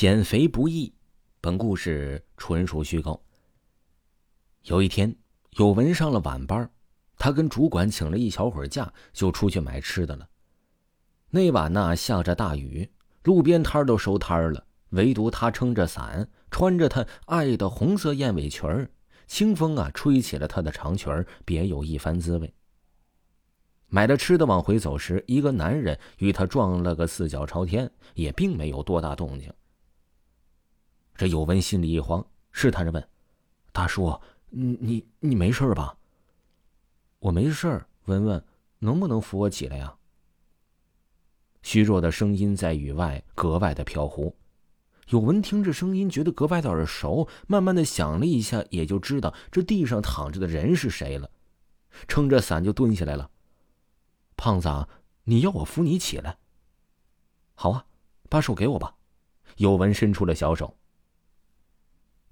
减肥不易，本故事纯属虚构。有一天，有文上了晚班，他跟主管请了一小会儿假，就出去买吃的了。那晚呢，下着大雨，路边摊都收摊了，唯独他撑着伞，穿着他爱的红色燕尾裙儿，清风啊，吹起了他的长裙儿，别有一番滋味。买了吃的往回走时，一个男人与他撞了个四脚朝天，也并没有多大动静。这有文心里一慌，试探着问：“大叔，你你你没事吧？”“我没事。”文文，能不能扶我起来呀？”虚弱的声音在雨外格外的飘忽。有文听着声音，觉得格外的耳熟，慢慢的想了一下，也就知道这地上躺着的人是谁了。撑着伞就蹲下来了。“胖子，你要我扶你起来？”“好啊，把手给我吧。”有文伸出了小手。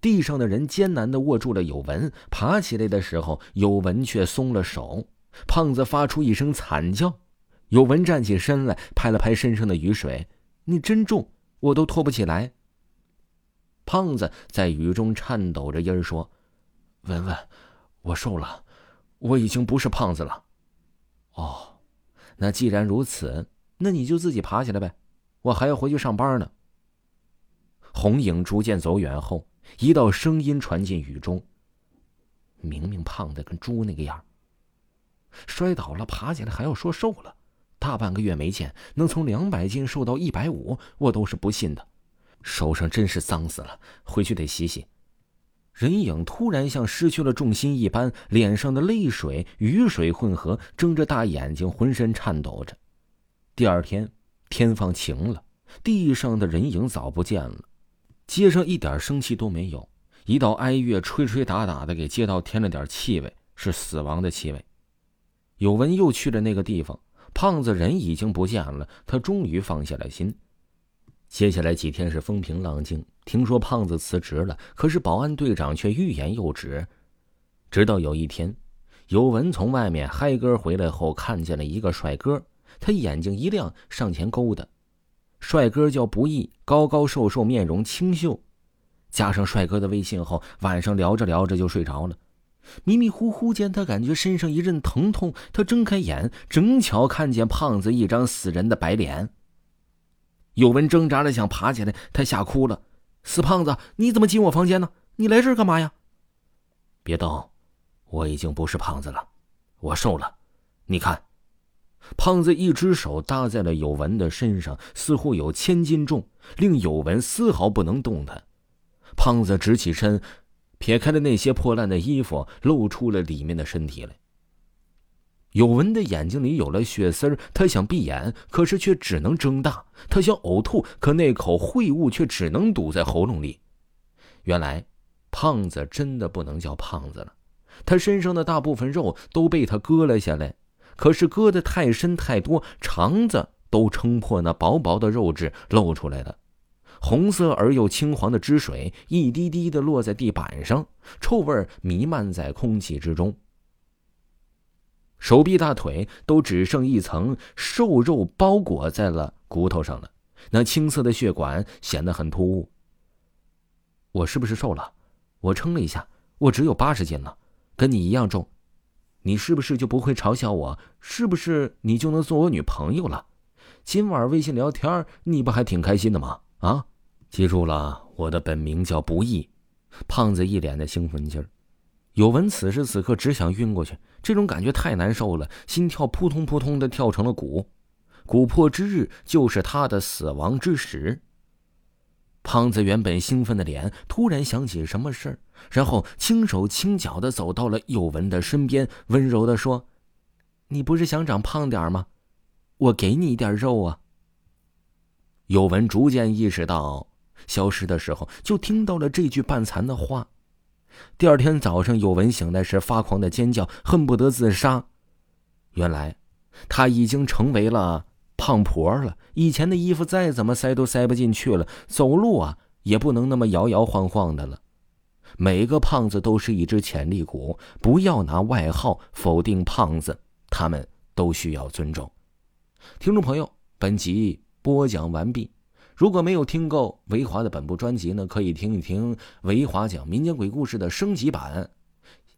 地上的人艰难的握住了有文，爬起来的时候，有文却松了手。胖子发出一声惨叫，有文站起身来，拍了拍身上的雨水：“你真重，我都拖不起来。”胖子在雨中颤抖着音儿说：“文文，我瘦了，我已经不是胖子了。”哦，那既然如此，那你就自己爬起来呗，我还要回去上班呢。红影逐渐走远后。一道声音传进雨中。明明胖的跟猪那个样摔倒了爬起来还要说瘦了，大半个月没见，能从两百斤瘦到一百五，我都是不信的。手上真是脏死了，回去得洗洗。人影突然像失去了重心一般，脸上的泪水、雨水混合，睁着大眼睛，浑身颤抖着。第二天天放晴了，地上的人影早不见了。街上一点生气都没有，一道哀乐吹吹打打的给街道添了点气味，是死亡的气味。有文又去了那个地方，胖子人已经不见了，他终于放下了心。接下来几天是风平浪静，听说胖子辞职了，可是保安队长却欲言又止。直到有一天，有文从外面嗨歌回来后，看见了一个帅哥，他眼睛一亮，上前勾搭。帅哥叫不易，高高瘦瘦，面容清秀。加上帅哥的微信后，晚上聊着聊着就睡着了。迷迷糊糊间，他感觉身上一阵疼痛。他睁开眼，正巧看见胖子一张死人的白脸。有文挣扎着想爬起来，他吓哭了：“死胖子，你怎么进我房间呢？你来这儿干嘛呀？”别动，我已经不是胖子了，我瘦了，你看。胖子一只手搭在了有文的身上，似乎有千斤重，令有文丝毫不能动弹。胖子直起身，撇开了那些破烂的衣服，露出了里面的身体来。有文的眼睛里有了血丝儿，他想闭眼，可是却只能睁大；他想呕吐，可那口秽物却只能堵在喉咙里。原来，胖子真的不能叫胖子了，他身上的大部分肉都被他割了下来。可是割的太深太多，肠子都撑破那薄薄的肉质露出来了，红色而又青黄的汁水一滴滴的落在地板上，臭味弥漫在空气之中。手臂、大腿都只剩一层瘦肉包裹在了骨头上了，那青色的血管显得很突兀。我是不是瘦了？我称了一下，我只有八十斤了，跟你一样重。你是不是就不会嘲笑我？是不是你就能做我女朋友了？今晚微信聊天，你不还挺开心的吗？啊，记住了，我的本名叫不易。胖子一脸的兴奋劲儿。有文此时此刻只想晕过去，这种感觉太难受了，心跳扑通扑通的跳成了鼓。鼓破之日就是他的死亡之时。胖子原本兴奋的脸突然想起什么事儿，然后轻手轻脚的走到了有文的身边，温柔的说：“你不是想长胖点吗？我给你一点肉啊。”有文逐渐意识到，消失的时候就听到了这句半残的话。第二天早上，有文醒来时发狂的尖叫，恨不得自杀。原来，他已经成为了。胖婆了，以前的衣服再怎么塞都塞不进去了，走路啊也不能那么摇摇晃晃的了。每个胖子都是一只潜力股，不要拿外号否定胖子，他们都需要尊重。听众朋友，本集播讲完毕。如果没有听够维华的本部专辑呢，可以听一听维华讲民间鬼故事的升级版《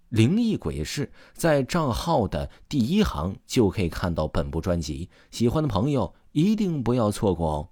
灵异鬼事》，在账号的第一行就可以看到本部专辑。喜欢的朋友一定不要错过哦。